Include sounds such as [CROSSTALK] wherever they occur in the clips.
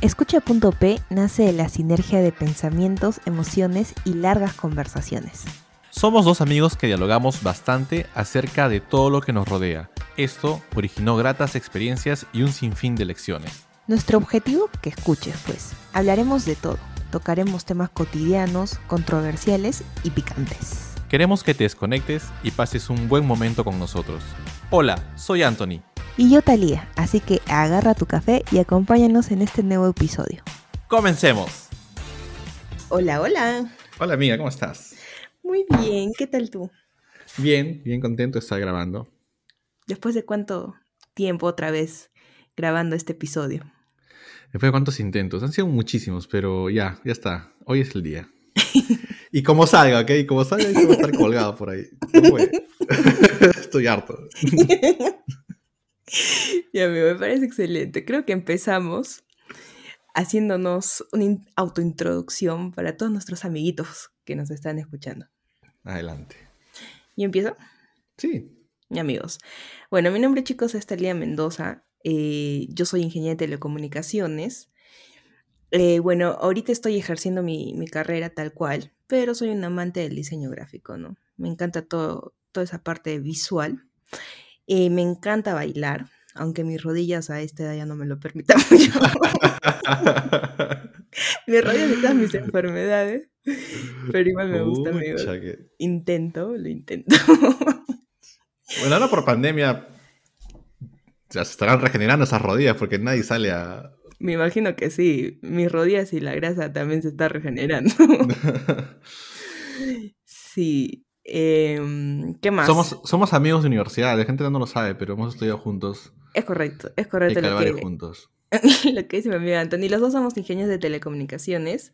Escucha.p nace de la sinergia de pensamientos, emociones y largas conversaciones. Somos dos amigos que dialogamos bastante acerca de todo lo que nos rodea. Esto originó gratas experiencias y un sinfín de lecciones. Nuestro objetivo, que escuches pues. Hablaremos de todo. Tocaremos temas cotidianos, controversiales y picantes. Queremos que te desconectes y pases un buen momento con nosotros. Hola, soy Anthony. Y yo Talía, así que agarra tu café y acompáñanos en este nuevo episodio. ¡Comencemos! Hola, hola. Hola amiga, ¿cómo estás? Muy bien, ¿qué tal tú? Bien, bien contento de estar grabando. ¿Después de cuánto tiempo otra vez grabando este episodio? Después de cuántos intentos, han sido muchísimos, pero ya, ya está. Hoy es el día. [LAUGHS] y como salga, ¿ok? Como salga, va a estar colgado por ahí. No [LAUGHS] Estoy harto. [LAUGHS] [LAUGHS] Ya, me parece excelente. Creo que empezamos haciéndonos una autointroducción para todos nuestros amiguitos que nos están escuchando. Adelante. ¿Y empiezo? Sí. Mi amigos. Bueno, mi nombre, chicos, es Talía Mendoza. Eh, yo soy ingeniera de telecomunicaciones. Eh, bueno, ahorita estoy ejerciendo mi, mi, carrera tal cual, pero soy un amante del diseño gráfico, ¿no? Me encanta todo, toda esa parte visual. Eh, me encanta bailar, aunque mis rodillas a esta edad ya no me lo permitan [LAUGHS] mucho. mis rodillas y todas mis enfermedades, pero igual me gusta, amigo. Intento, lo intento. [LAUGHS] bueno, ahora por pandemia ya se estarán regenerando esas rodillas porque nadie sale a... Me imagino que sí, mis rodillas y la grasa también se está regenerando. [LAUGHS] sí, Em, ¿Qué más? Somos, somos amigos de universidad, la gente no lo sabe, pero hemos estudiado juntos. Es correcto, es correcto. lo que, juntos. [LAUGHS] lo que dice mi amiga Anthony. Los dos somos ingenieros de telecomunicaciones.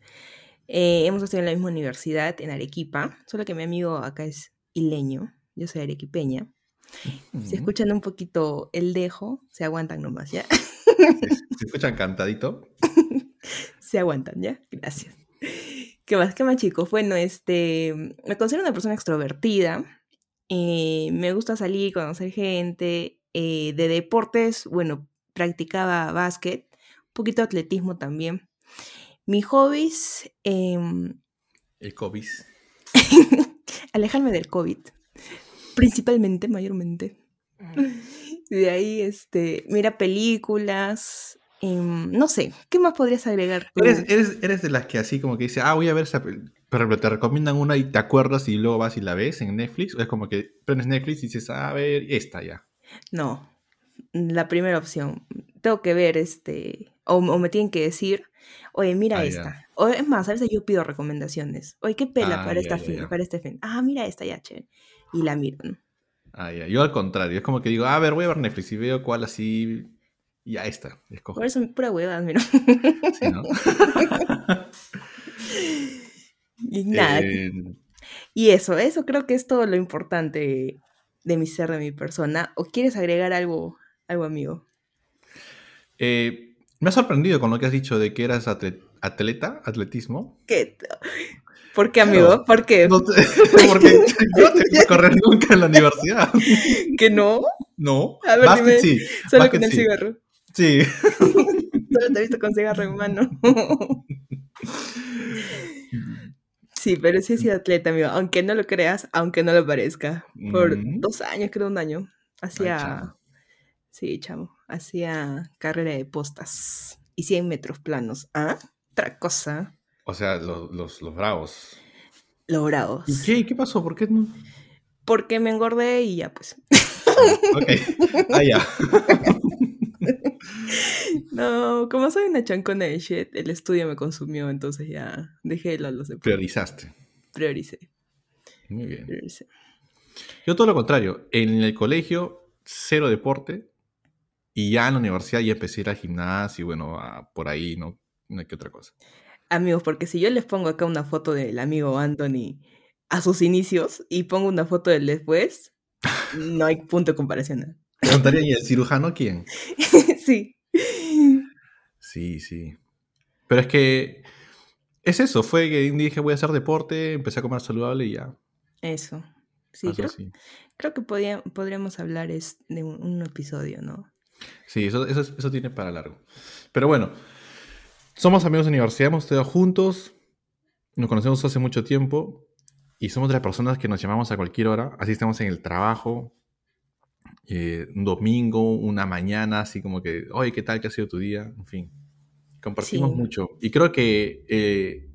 Eh, hemos estudiado en la misma universidad, en Arequipa. Solo que mi amigo acá es ileño. Yo soy arequipeña. Si escuchan un poquito el dejo, se aguantan nomás, ¿ya? Si, escuchan cantadito. [LAUGHS] se aguantan, ¿ya? Gracias. ¿Qué más? ¿Qué más, chicos? Bueno, este, me considero una persona extrovertida. Eh, me gusta salir, conocer gente. Eh, de deportes, bueno, practicaba básquet, un poquito de atletismo también. Mis hobbies... Em, El COVID. [LAUGHS] alejarme del COVID. Principalmente, mayormente. De ahí, este, mira películas, Em, no sé, ¿qué más podrías agregar? ¿Eres, eres, de las que así como que dice, ah, voy a ver esa pero te recomiendan una y te acuerdas y luego vas y la ves en Netflix, o es como que prendes Netflix y dices, a ver, esta ya. No, la primera opción. Tengo que ver este, o, me tienen que decir, oye, mira ah, esta. O es más, a veces yo pido recomendaciones. Oye, ¿qué pela ah, para, esta fin, para este fin? Ah, mira esta ya, che. Y la miro. Ah, ya. Yo al contrario, es como que digo, a ver, voy a ver Netflix y veo cuál así ya está, escojo. Por eso pura huevada, mira. Sí, ¿no? [LAUGHS] y nada. Eh, y eso, eso creo que es todo lo importante de mi ser, de mi persona. ¿O quieres agregar algo, algo amigo? Eh, me ha sorprendido con lo que has dicho de que eras atleta, atletismo. ¿Qué? ¿Por qué, amigo? ¿Por qué? [LAUGHS] porque yo no te vi correr nunca en la universidad. ¿Que no? No. A ver, dime, sí. Solo con el cigarro. Sí. Solo te he visto con cigarro en mano. Sí, pero sí he sido atleta, amigo. Aunque no lo creas, aunque no lo parezca. Por dos años, creo un año. Hacía. sí, chamo. Hacía carrera de postas. Y 100 metros planos. ¿Ah? Otra cosa. O sea, los, los, los bravos. Los bravos. ¿Y qué? ¿Qué pasó? ¿Por qué no? Porque me engordé y ya, pues. ok. Ah, ya. [LAUGHS] [LAUGHS] No, como soy una chancona de shit, el estudio me consumió, entonces ya dejé los deportes. Priorizaste. Prioricé. Muy bien. Yo todo lo contrario. En el colegio, cero deporte. Y ya en la universidad ya empecé a ir al gimnasio y bueno, por ahí, ¿no? No hay que otra cosa. Amigos, porque si yo les pongo acá una foto del amigo Anthony a sus inicios y pongo una foto del después, no hay punto de comparación. Preguntaría, ¿y el cirujano quién? [LAUGHS] sí. Sí, sí. Pero es que es eso, fue que dije voy a hacer deporte, empecé a comer saludable y ya. Eso. Sí, creo, que podríamos hablar es de un, episodio, ¿no? Sí, eso, eso, eso, tiene para largo. Pero bueno, somos amigos de universidad, hemos estudiado juntos, nos conocemos hace mucho tiempo y somos de las personas que nos llamamos a cualquier hora, así estamos en el trabajo, eh, un domingo, una mañana, así como que, oye, ¿qué tal? ¿Qué ha sido tu día? En fin, compartimos mucho. Y creo que eh,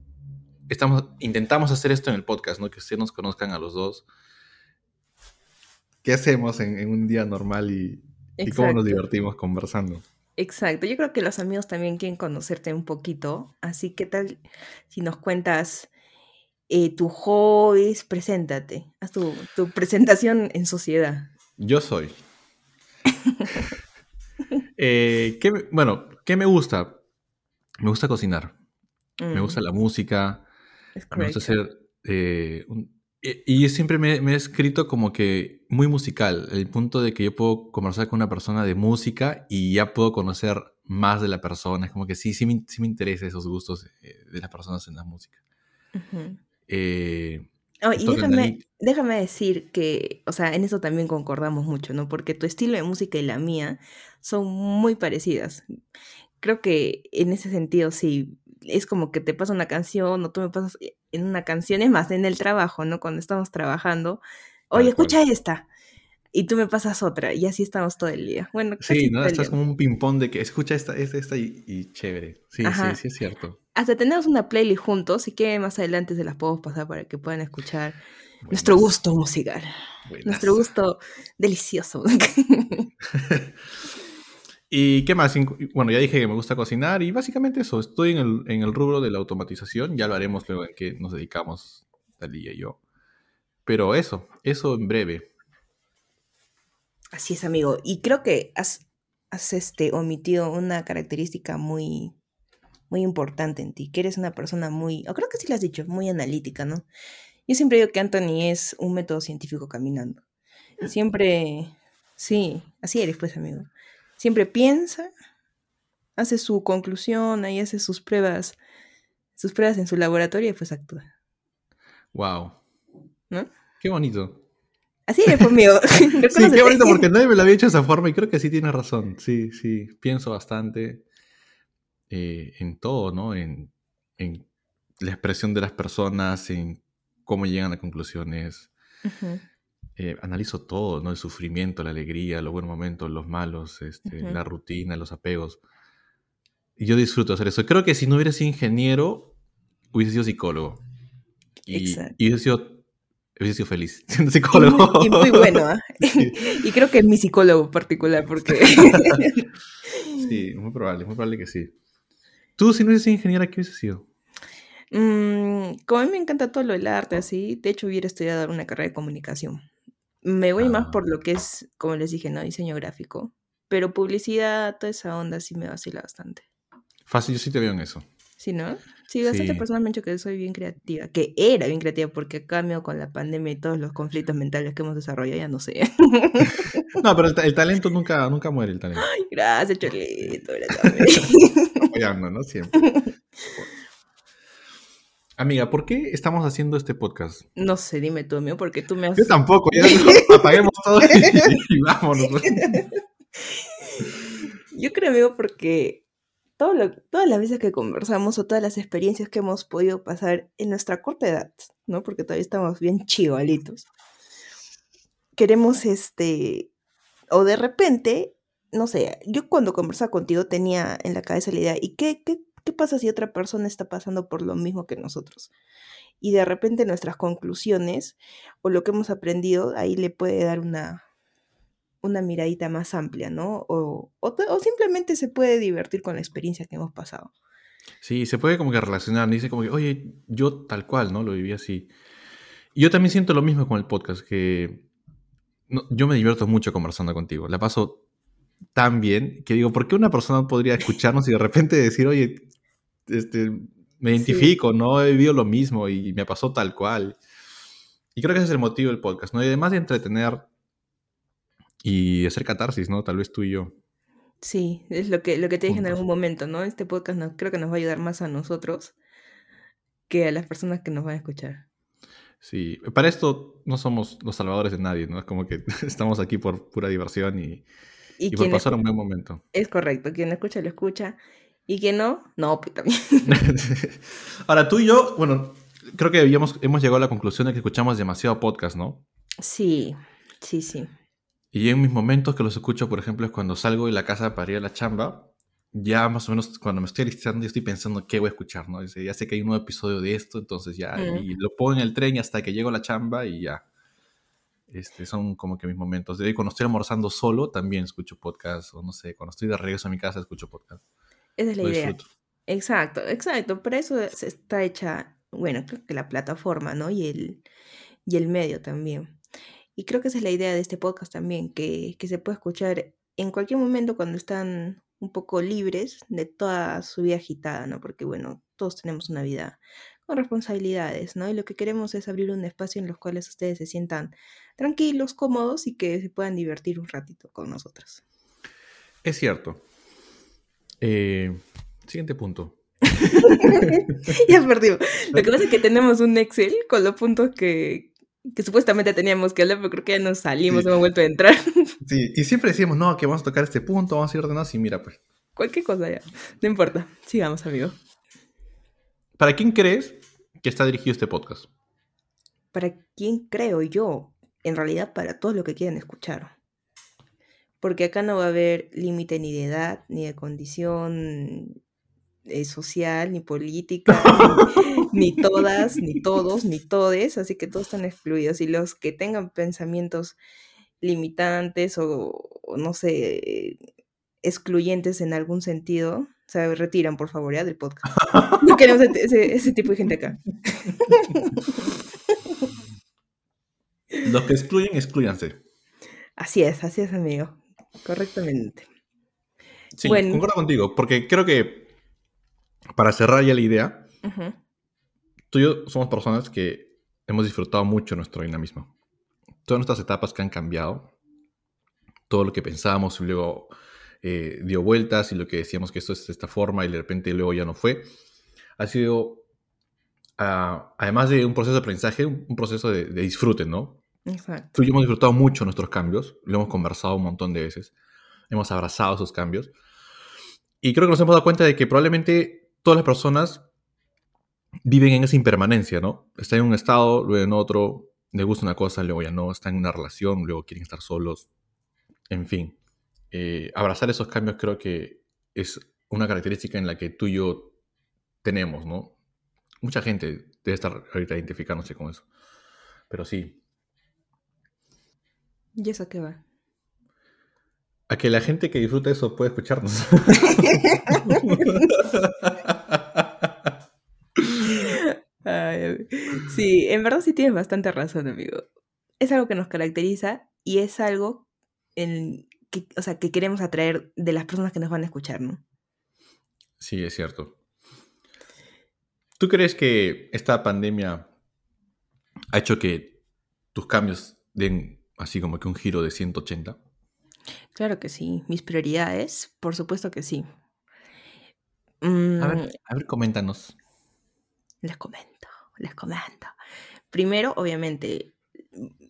estamos, intentamos hacer esto en el podcast, ¿no? Que ustedes nos conozcan a los dos. ¿Qué hacemos en, un día normal y, cómo nos divertimos conversando? Exacto, yo creo que los amigos también quieren conocerte un poquito, así que tal si nos cuentas eh, tu hobbies, preséntate, haz tu, tu presentación en sociedad. Yo soy. [LAUGHS] Eh, bueno, ¿qué me gusta? Me gusta cocinar. Me gusta mm. la música. me gusta hacer. Eh, y, yo siempre me, he escrito como que muy musical. El punto de que yo puedo conversar con una persona de música y ya puedo conocer más de la persona. Es como que sí, sí me, sí me interesa esos gustos eh, de las personas en la música. Oh, y déjame, déjame decir que, o sea, en eso también concordamos mucho, ¿no? Porque tu estilo de música y la mía son muy parecidas. Creo que en ese sentido sí, es como que te pasa una canción o tú me pasas eh, en una canción, es más, en el trabajo, ¿no? Cuando estamos trabajando, oye, escucha esta y tú me pasas otra, y así estamos todo el día. Bueno, sí, ¿no? Estás como un ping-pong de que escucha esta, esta, esta y, chévere. Sí, sí, sí, es cierto. Hasta tenemos una playlist juntos, y que más adelante se las puedo pasar para que puedan escuchar nuestro gusto musical. Nuestro gusto delicioso. [LAUGHS] [LAUGHS] ¿Y qué más? Bueno, ya dije que me gusta cocinar y básicamente eso, estoy en el, en el rubro de la automatización, ya lo haremos luego en qué nos dedicamos Dalí y yo. Pero eso, eso en breve. Así es, amigo. Y creo que has, este, omitido una característica muy, muy importante en ti, que eres una persona muy, o creo que sí lo has dicho, muy analítica, ¿no? Yo siempre digo que Anthony es un método científico caminando. Siempre, sí, así eres, pues, amigo. Siempre piensa, hace su conclusión, ahí hace sus pruebas, sus pruebas en su laboratorio y pues actúa. Wow. ¿No? Qué bonito. Así es, [LAUGHS] mío. sí, [LAUGHS] qué bonito, porque nadie me lo había hecho de esa forma y creo que sí tiene razón. Sí, sí, pienso bastante eh, en todo, ¿no? En, la expresión de las personas, en cómo llegan a conclusiones. Eh, analizo todo, ¿no? El sufrimiento, la alegría, los buenos momentos, los malos, este, la rutina, los apegos. Y yo disfruto hacer eso. Creo que si no hubiera sido ingeniero, hubiese sido psicólogo. Y, y hubiese sido Hubiese sido feliz [LAUGHS] siendo psicólogo. Y muy, bueno. ¿ah? [LAUGHS] [LAUGHS] y creo que es mi psicólogo particular, porque. sí, muy probable, muy probable que sí. ¿Tú, si no hubieses sido ingeniera, qué hubiese sido? Mm, como a mí me encanta todo lo del arte, así, de hecho hubiera estudiado una carrera de comunicación. Me voy más por ah. lo que es, como les dije, ¿no? Diseño gráfico. Pero publicidad, toda esa onda sí me vacila bastante. Fácil, yo sí te veo en eso. ¿Sí, no? Sí, bastante personas me han dicho que soy bien creativa, que era bien creativa, porque cambio con la pandemia y todos los conflictos mentales que hemos desarrollado, ya no sé. [LAUGHS] no, pero el, talento [LAUGHS] nunca, nunca muere, el talento. Ay, gracias, Cholito. [LAUGHS] Apoyando, ¿no? Siempre. Amiga, ¿por qué estamos haciendo este podcast? No sé, dime tú, amigo, porque tú me has... Yo tampoco, ya [LAUGHS] apaguemos todo y, [LAUGHS] y vámonos. Yo creo, amigo, porque todas las veces que conversamos o todas las experiencias que hemos podido pasar en nuestra corta edad, ¿no? Porque todavía estamos bien chivalitos. Queremos, este, o de repente, no sé, yo cuando conversaba contigo tenía en la cabeza la idea, ¿y qué, qué, qué pasa si otra persona está pasando por lo mismo que nosotros? Y de repente nuestras conclusiones o lo que hemos aprendido ahí le puede dar una, una miradita más amplia, ¿no? O, simplemente se puede divertir con la experiencia que hemos pasado. Sí, se puede como que relacionar, dice como que, oye, yo tal cual, ¿no? Lo viví así. Yo también siento lo mismo con el podcast, que yo me divierto mucho conversando contigo. La paso tan bien que digo, ¿por qué una persona podría escucharnos y de repente decir, oye, este, me identifico, no he vivido lo mismo y me pasó tal cual? Y creo que ese es el motivo del podcast, ¿no? Y además de entretener y hacer catarsis, ¿no? Tal vez tú y yo. Sí, es lo que, lo que te dije en algún momento, ¿no? Este podcast no, creo que nos va a ayudar más a nosotros que a las personas que nos van a escuchar. Sí, para esto no somos los salvadores de nadie, ¿no? Es como que [LAUGHS] estamos aquí por pura diversión y, y, por pasar un buen momento. Es correcto, quien escucha lo escucha. ¿Y que no? No, pues también. [LAUGHS] Ahora, tú y yo, bueno, creo que habíamos, hemos llegado a la conclusión de que escuchamos demasiado podcast, ¿no? Sí, sí, sí. Y en mis momentos que los escucho, por ejemplo, es cuando salgo de la casa para ir a la chamba, ya más o menos cuando me estoy listando, estoy pensando qué voy a escuchar, ¿no? ya sé que hay un nuevo episodio de esto, entonces ya, y lo pongo en el tren hasta que llego a la chamba y ya. Este, son como que mis momentos. De cuando estoy almorzando solo, también escucho podcast, o no sé, cuando estoy de regreso a mi casa, escucho podcast. Esa es la idea. Exacto, exacto. Por eso está hecha, bueno, creo que la plataforma, ¿no? Y el, y el medio también. Y creo que esa es la idea de este podcast también, que, que se puede escuchar en cualquier momento cuando están un poco libres de toda su vida agitada, ¿no? Porque, bueno, todos tenemos una vida con responsabilidades, ¿no? Y lo que queremos es abrir un espacio en los cuales ustedes se sientan tranquilos, cómodos y que se puedan divertir un ratito con nosotros. Es cierto. Eh, siguiente punto. [LAUGHS] ya perdimos. Lo [LAUGHS] que pasa es que tenemos un Excel con los puntos que, que supuestamente teníamos que hablar, pero creo que ya nos salimos, hemos vuelto a entrar. [LAUGHS] Sí, y siempre decimos, no, que vamos a tocar este punto, vamos a ir ordenados y mira, pues. Cualquier cosa ya, no importa. Sigamos, amigo. ¿Para quién crees que está dirigido este podcast? ¿Para quién creo yo? En realidad, para todos los que quieran escuchar. Porque acá no va a haber límite ni de edad, ni de condición, eh, social, ni política, ni, [LAUGHS] todas, ni todos, ni todes, así que todos están excluidos. Y los que tengan pensamientos limitantes o, no sé, excluyentes en algún sentido, se retiran, por favor, ya del podcast. [LAUGHS] No queremos ese, tipo de gente acá. Los que excluyen, excluyanse. Así es, así es, amigo. Correctamente. Sí, concuerdo contigo, porque creo que para cerrar ya la idea, tú y yo somos personas que hemos disfrutado mucho nuestro dinamismo. Todas nuestras etapas que han cambiado, todo lo que pensábamos y luego eh, dio vueltas y lo que decíamos que esto es de esta forma y de repente luego ya no fue, ha sido, ah, además de un proceso de aprendizaje, un, proceso de, disfrute, ¿no? Exacto. Tú y yo hemos disfrutado mucho nuestros cambios, lo hemos conversado un montón de veces, hemos abrazado esos cambios. Y creo que nos hemos dado cuenta de que probablemente todas las personas viven en esa impermanencia, ¿no? Está en un estado, luego en otro, le gusta una cosa, luego ya no, está en una relación, luego quieren estar solos, en fin. Eh, abrazar esos cambios creo que es una característica en la que tú y yo tenemos, ¿no? Mucha gente debe estar ahorita identificándose con eso, pero sí. ¿Y eso qué va? A que la gente que disfruta eso puede escucharnos. [LAUGHS] sí, en verdad sí tienes bastante razón, amigo. Es algo que nos caracteriza y es algo en que, o sea, que queremos atraer de las personas que nos van a escuchar, ¿no? Sí, es cierto. ¿Tú crees que esta pandemia ha hecho que tus cambios den así como que un giro de 180? Claro que sí. Mis prioridades, por supuesto que sí. A ver, mm. a ver, coméntanos. Les comento, les comento. Primero, obviamente,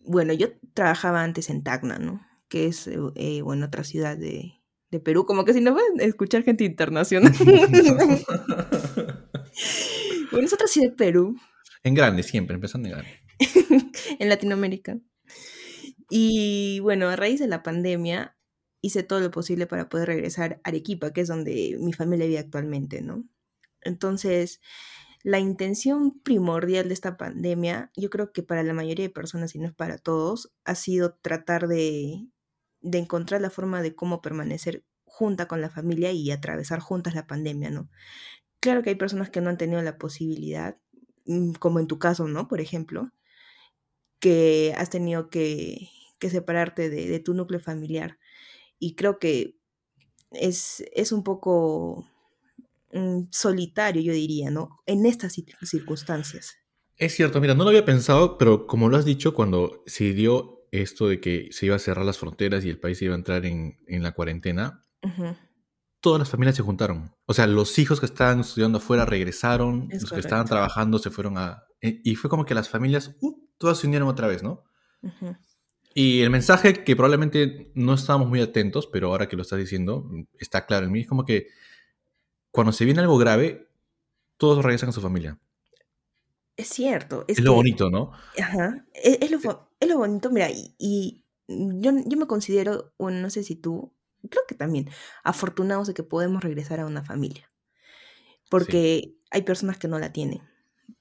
bueno, yo trabajaba antes en Tacna, ¿no? Que es, eh, eh, bueno, otra ciudad de, Perú, como que si no pueden escuchar gente internacional. [LAUGHS] bueno, es otra ciudad de Perú. En grande, siempre, empezando en grande. [LAUGHS] en Latinoamérica. Y bueno, a raíz de la pandemia hice todo lo posible para poder regresar a Arequipa, que es donde mi familia vive actualmente, ¿no? Entonces, la intención primordial de esta pandemia, yo creo que para la mayoría de personas y no es para todos, ha sido tratar de, de encontrar la forma de cómo permanecer junta con la familia y atravesar juntas la pandemia, ¿no? Claro que hay personas que no han tenido la posibilidad, mm, como en tu caso, ¿no? Por ejemplo, que has tenido que, que separarte de, tu núcleo familiar. Y creo que es, es un poco mm, solitario, yo diría, ¿no? En estas circunstancias. Es cierto, mira, no lo había pensado, pero como lo has dicho, cuando se dio esto de que se iba a cerrar las fronteras y el país iba a entrar en, la cuarentena, todas las familias se juntaron. O sea, los hijos que estaban estudiando afuera regresaron, los que estaban trabajando se fueron a... Eh, y fue como que las familias, uh, todas se unieron otra vez, ¿no? Y el mensaje que probablemente no estábamos muy atentos, pero ahora que lo estás diciendo, está claro en mí, es como que cuando se viene algo grave, todos regresan a su familia. Es cierto. Es, lo bonito, ¿no? Ajá. E, es, lo, bonito, mira, y, yo, yo, me considero, bueno, no sé si tú, creo que también, afortunados de que podemos regresar a una familia. Porque hay personas que no la tienen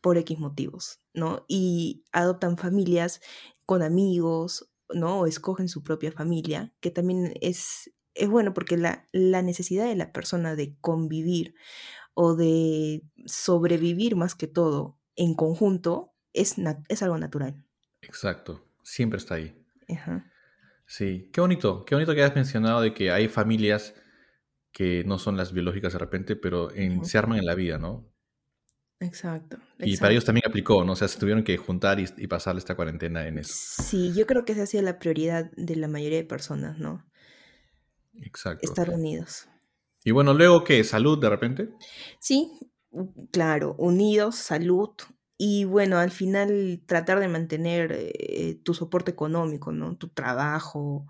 por X motivos, ¿no? Y adoptan familias con amigos, ¿no? O escogen su propia familia, que también es, es bueno porque la, la necesidad de la persona de convivir o de sobrevivir más que todo en conjunto es, es algo natural. Exacto, siempre está ahí. Sí, qué bonito, qué bonito que hayas mencionado de que hay familias que no son las biológicas de repente, pero se arman en la vida, ¿no? Exacto, Y para ellos también aplicó, ¿no? O sea, se tuvieron que juntar y, y pasar esta cuarentena en eso. Sí, yo creo que esa ha sido la prioridad de la mayoría de personas, ¿no? Exacto. Estar unidos. Y bueno, luego qué, salud de repente. Sí, claro, unidos, salud y bueno, al final tratar de mantener eh, tu soporte económico, ¿no? Tu trabajo,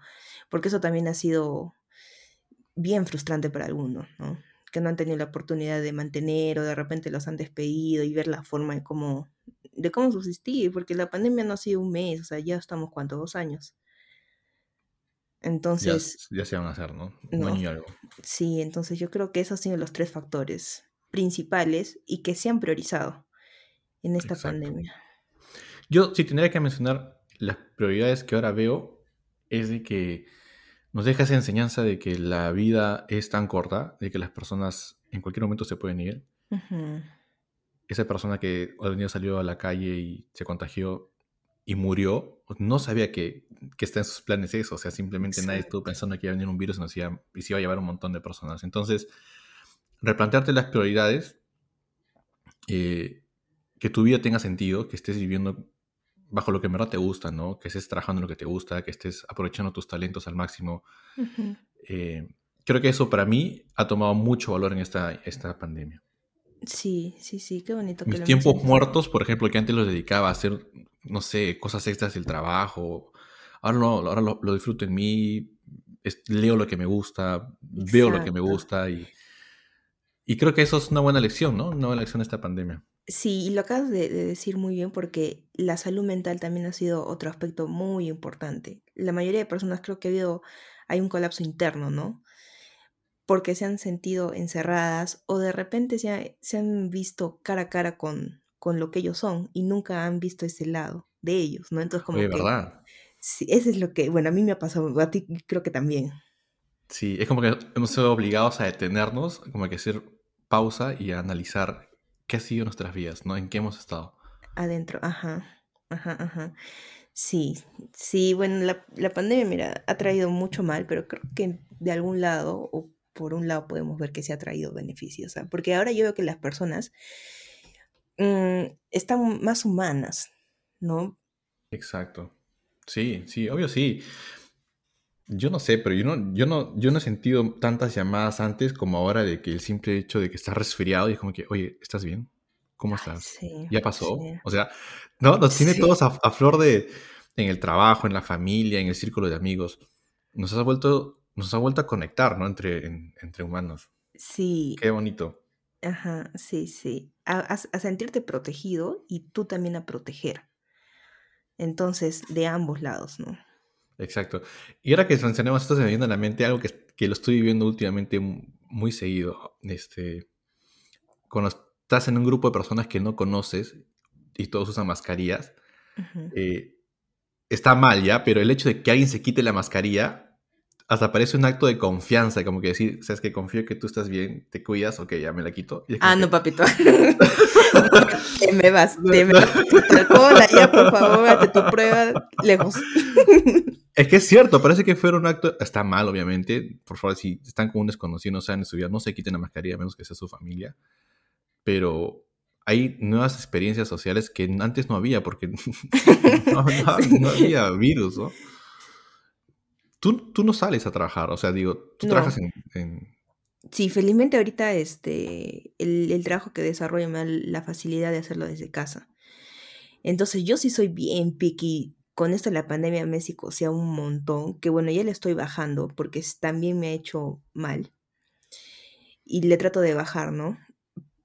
porque eso también ha sido bien frustrante para algunos, ¿no? Que no han tenido la oportunidad de mantener o de repente los han despedido y ver la forma de cómo, de cómo subsistir, porque la pandemia no ha sido un mes, o sea, ya estamos, ¿cuántos? Dos años. Entonces... Ya, se van a hacer, ¿no? Un año y algo. Sí, entonces yo creo que esos han sido los tres factores principales y que se han priorizado en esta pandemia. Yo, si tendría que mencionar las prioridades que ahora veo, es de que nos deja esa enseñanza de que la vida es tan corta, de que las personas en cualquier momento se pueden ir. Esa persona que al día salió a la calle y se contagió y murió, no sabía que, que está en sus planes eso. O sea, simplemente nadie estuvo pensando que iba a venir un virus y, y se iba a llevar un montón de personas. Entonces, replantearte las prioridades, eh, que tu vida tenga sentido, que estés viviendo bajo lo que en verdad te gusta, ¿no? Que estés trabajando en lo que te gusta, que estés aprovechando tus talentos al máximo. Eh, creo que eso para mí ha tomado mucho valor en esta, esta pandemia. Sí, sí, sí, qué bonito. Mis tiempos muertos, por ejemplo, que antes los dedicaba a hacer, no sé, cosas extras del trabajo, ahora, no, ahora lo, disfruto en mí, leo lo que me gusta, veo lo que me gusta y y creo que eso es una buena lección, ¿no? Una buena lección de esta pandemia. Sí, y lo acabas de, decir muy bien porque la salud mental también ha sido otro aspecto muy importante. La mayoría de personas creo que ha habido, hay un colapso interno, ¿no? Porque se han sentido encerradas o de repente se, se han visto cara a cara con, con lo que ellos son y nunca han visto ese lado de ellos, ¿no? Entonces como... De verdad. Sí, eso es lo que, bueno, a mí me ha pasado, a ti creo que también. Sí, es como que hemos sido obligados a detenernos, como que hacer pausa y a analizar qué ha sido nuestras vidas, ¿no? En qué hemos estado. Adentro, ajá, ajá, ajá. Sí, sí, bueno, la, la pandemia, mira, ha traído mucho mal, pero creo que de algún lado, o por un lado, podemos ver que se ha traído beneficios, ¿sabes? porque ahora yo veo que las personas mm, están más humanas, ¿no? Exacto. Sí, sí, obvio sí. Yo no sé, pero yo no, yo no, yo no he sentido tantas llamadas antes como ahora de que el simple hecho de que estás resfriado y es como que, oye, ¿estás bien? ¿Cómo estás? ¿Ya pasó? O sea, no, nos tiene todos a, flor de en el trabajo, en la familia, en el círculo de amigos. Nos ha vuelto, nos ha vuelto a conectar, ¿no? Entre, entre humanos. Sí. Qué bonito. Ajá, sí, sí. a sentirte protegido y tú también a proteger. Entonces, de ambos lados, ¿no? Exacto. Y ahora que mencionamos esto, se me viene a la mente algo que, que lo estoy viviendo últimamente muy seguido. Este, cuando estás en un grupo de personas que no conoces y todos usan mascarillas, eh, está mal ya, pero el hecho de que alguien se quite la mascarilla hasta parece un acto de confianza, como que decir, sabes que confío que tú estás bien, te cuidas, ok, ya me la quito. ah, no, papito. [LAUGHS] te me vas, te me vas. ya, por favor, hazte tu prueba lejos. [LAUGHS] Es que es cierto, parece que fuera un acto, está mal obviamente, por favor, si están con un desconocido, no saben en su vida, no se quiten la mascarilla, a menos que sea su familia, pero hay nuevas experiencias sociales que antes no había, porque [LAUGHS] no, había virus, ¿no? Tú, tú, no sales a trabajar, o sea, digo, tú trabajas en, Sí, felizmente ahorita este, el, el trabajo que desarrollo me da la facilidad de hacerlo desde casa. Entonces yo sí soy bien picky con esto de la pandemia me sea un montón, que bueno, ya le estoy bajando porque también me ha hecho mal. y le trato de bajar, ¿no?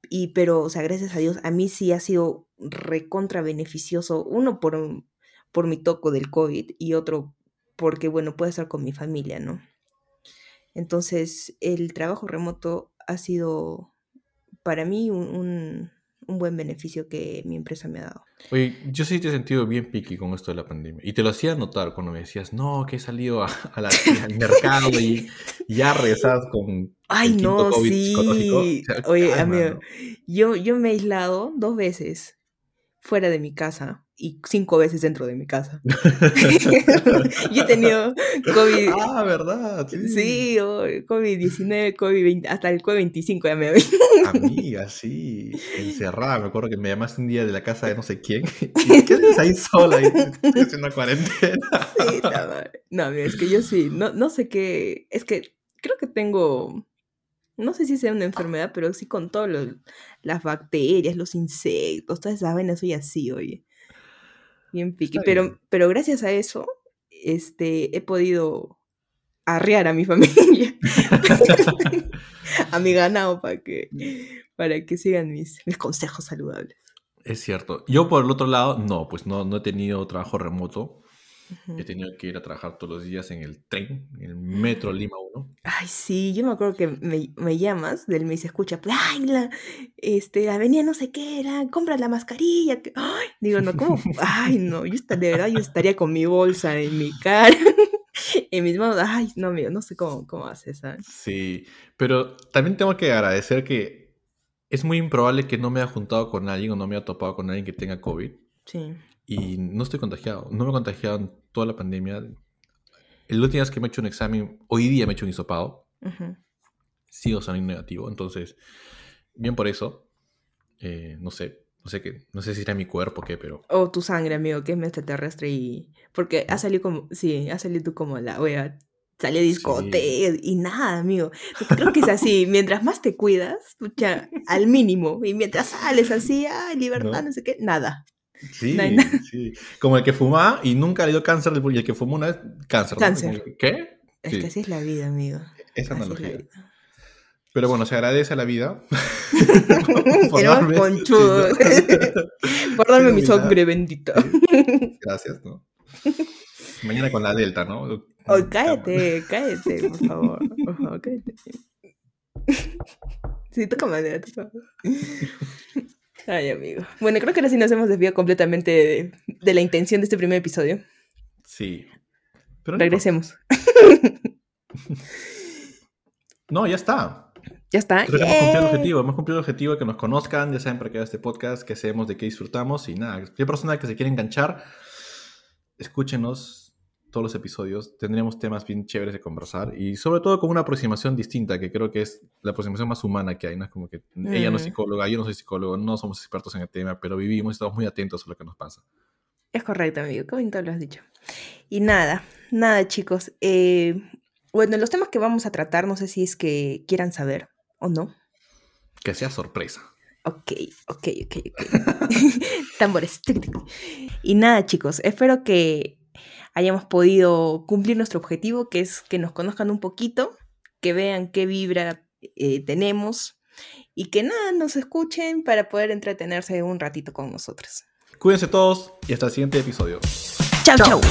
Y pero, o sea, gracias a Dios, a mí sí ha sido recontra beneficioso, uno por, por mi toco del COVID y otro porque, bueno, puedo estar con mi familia, ¿no? Entonces, el trabajo remoto ha sido para mí un buen beneficio que mi empresa me ha dado. Oye, yo sí te he sentido bien piqui con esto de la pandemia. Y te lo hacía notar cuando me decías, no, que he salido a, la, al mercado y ya regresas con. Ay, no, sí. Oye, amigo, yo, yo me he aislado dos veces fuera de mi casa y cinco veces dentro de mi casa. [LAUGHS] [LAUGHS] yo he tenido COVID. Ah, ¿verdad? Sí, COVID-19, COVID-20, hasta el COVID-25 ya me Amiga, sí, encerrada. Me acuerdo que me llamaste un día de la casa de no sé quién. [LAUGHS] ¿Y qué haces ahí sola? Estoy haciendo cuarentena. Sí, no, amiga, es que yo sí, no, no sé qué. Es que creo que tengo no sé si sea una enfermedad, pero sí con todas las bacterias, los insectos, todas esas vainas soy así, oye. Bien. Pero, pero gracias a eso, este, he podido arrear a mi [LAUGHS] familia. a mi ganado para que, para que sigan mis, mis consejos saludables. Es cierto. Yo por el otro lado, no, pues no, no he tenido trabajo remoto. He tenido que ir a trabajar todos los días en el tren, en el metro Lima 1. Ay, sí, yo me acuerdo que me, me llamas, del me dice, escucha, pues, ay, la, este, avenida no sé qué era, compra la mascarilla. Ay, digo, no, ¿cómo? [LAUGHS] Ay, no, yo de verdad yo estaría con mi bolsa en mi cara, [LAUGHS] en mis manos. Ay, no, mío, no sé cómo, cómo haces, ¿sabes? Sí, pero también tengo que agradecer que es muy improbable que no me haya juntado con alguien o no me haya topado con alguien que tenga COVID. Sí y no estoy contagiado. No me he contagiado en toda la pandemia. El último vez que me he hecho un examen, hoy día me he hecho un hisopado. Sigo saliendo negativo. Entonces, bien por eso. Eh, no sé. No sé qué. No sé si era mi cuerpo o qué, pero. O tu sangre, amigo, que es extraterrestre y. Porque ha salido como. Sí, ha salido tú como la wea. Sale discote y nada, amigo. Creo que es así. mientras más te cuidas, ya, al mínimo. Y mientras sales así, ay, libertad, no sé qué, nada. Sí, sí. Como el que fumaba y nunca le dio cáncer y el que fumó una vez, cáncer. Cáncer. ¿Qué? Es que así es la vida, amigo. Esa analogía. Pero bueno, se agradece a la vida. [LAUGHS] por darme, conchudo. [LAUGHS] por darme mi sangre bendita. Gracias, ¿no? Mañana con la Delta, ¿no? Oh, cállate, cállate, por favor. Por favor, cállate. [LAUGHS] Sí, toca madera, toca. Ay, amigo. Bueno, creo que ahora sí nos hemos desviado completamente de, la intención de este primer episodio. Sí. Pero Regresemos. No, ya está. Ya está. Creo que hemos cumplido el objetivo. Hemos cumplido el objetivo de que nos conozcan, ya saben para qué este podcast, que hacemos, de qué disfrutamos y nada. Qué persona que se quiere enganchar, escúchenos todos los episodios, tendríamos temas bien chéveres de conversar y sobre todo con una aproximación distinta, que creo que es la aproximación más humana que hay, ¿no? Es como que ella no es mm. psicóloga, yo no soy psicólogo, no somos expertos en el tema, pero vivimos y estamos muy atentos a lo que nos pasa. Es correcto, amigo, qué bonito lo has dicho. Y nada, nada, chicos. Eh, bueno, los temas que vamos a tratar, no sé si es que quieran saber o no. Que sea sorpresa. Ok, ok, ok, ok. [LAUGHS] Tambores. Y nada, chicos, espero que hayamos podido cumplir nuestro objetivo, que es que nos conozcan un poquito, que vean qué vibra eh, tenemos y que nada, nos escuchen para poder entretenerse un ratito con nosotros. Cuídense todos y hasta el siguiente episodio. chao. chao.